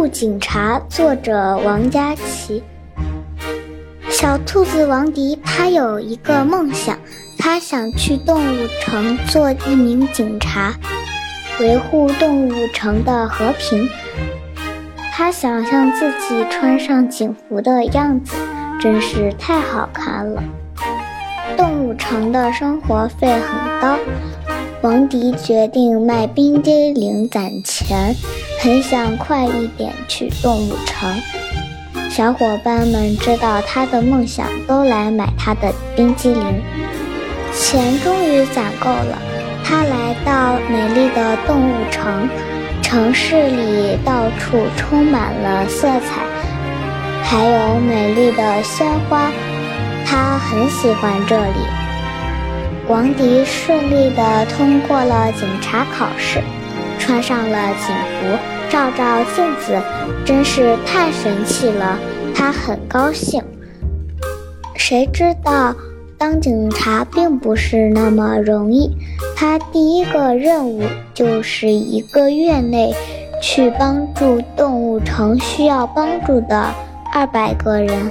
物警察》，作者王佳琪。小兔子王迪，他有一个梦想，他想去动物城做一名警察，维护动物城的和平。他想象自己穿上警服的样子，真是太好看了。动物城的生活费很高。王迪决定卖冰激凌攒钱，很想快一点去动物城。小伙伴们知道他的梦想，都来买他的冰激凌。钱终于攒够了，他来到美丽的动物城。城市里到处充满了色彩，还有美丽的鲜花。他很喜欢这里。王迪顺利地通过了警察考试，穿上了警服，照照镜子，真是太神气了。他很高兴。谁知道当警察并不是那么容易。他第一个任务就是一个月内去帮助动物城需要帮助的二百个人，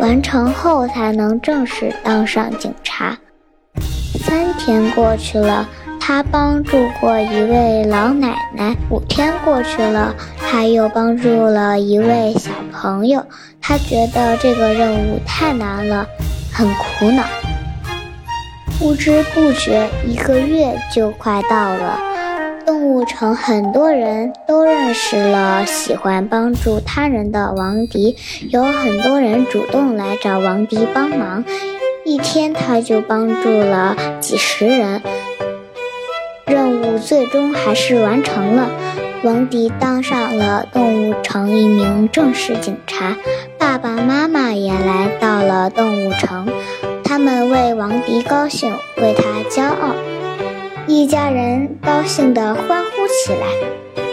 完成后才能正式当上警察。三天过去了，他帮助过一位老奶奶。五天过去了，他又帮助了一位小朋友。他觉得这个任务太难了，很苦恼。不知不觉，一个月就快到了。动物城很多人都认识了喜欢帮助他人的王迪，有很多人主动来找王迪帮忙。一天，他就帮助了几十人，任务最终还是完成了。王迪当上了动物城一名正式警察，爸爸妈妈也来到了动物城，他们为王迪高兴，为他骄傲，一家人高兴地欢呼起来。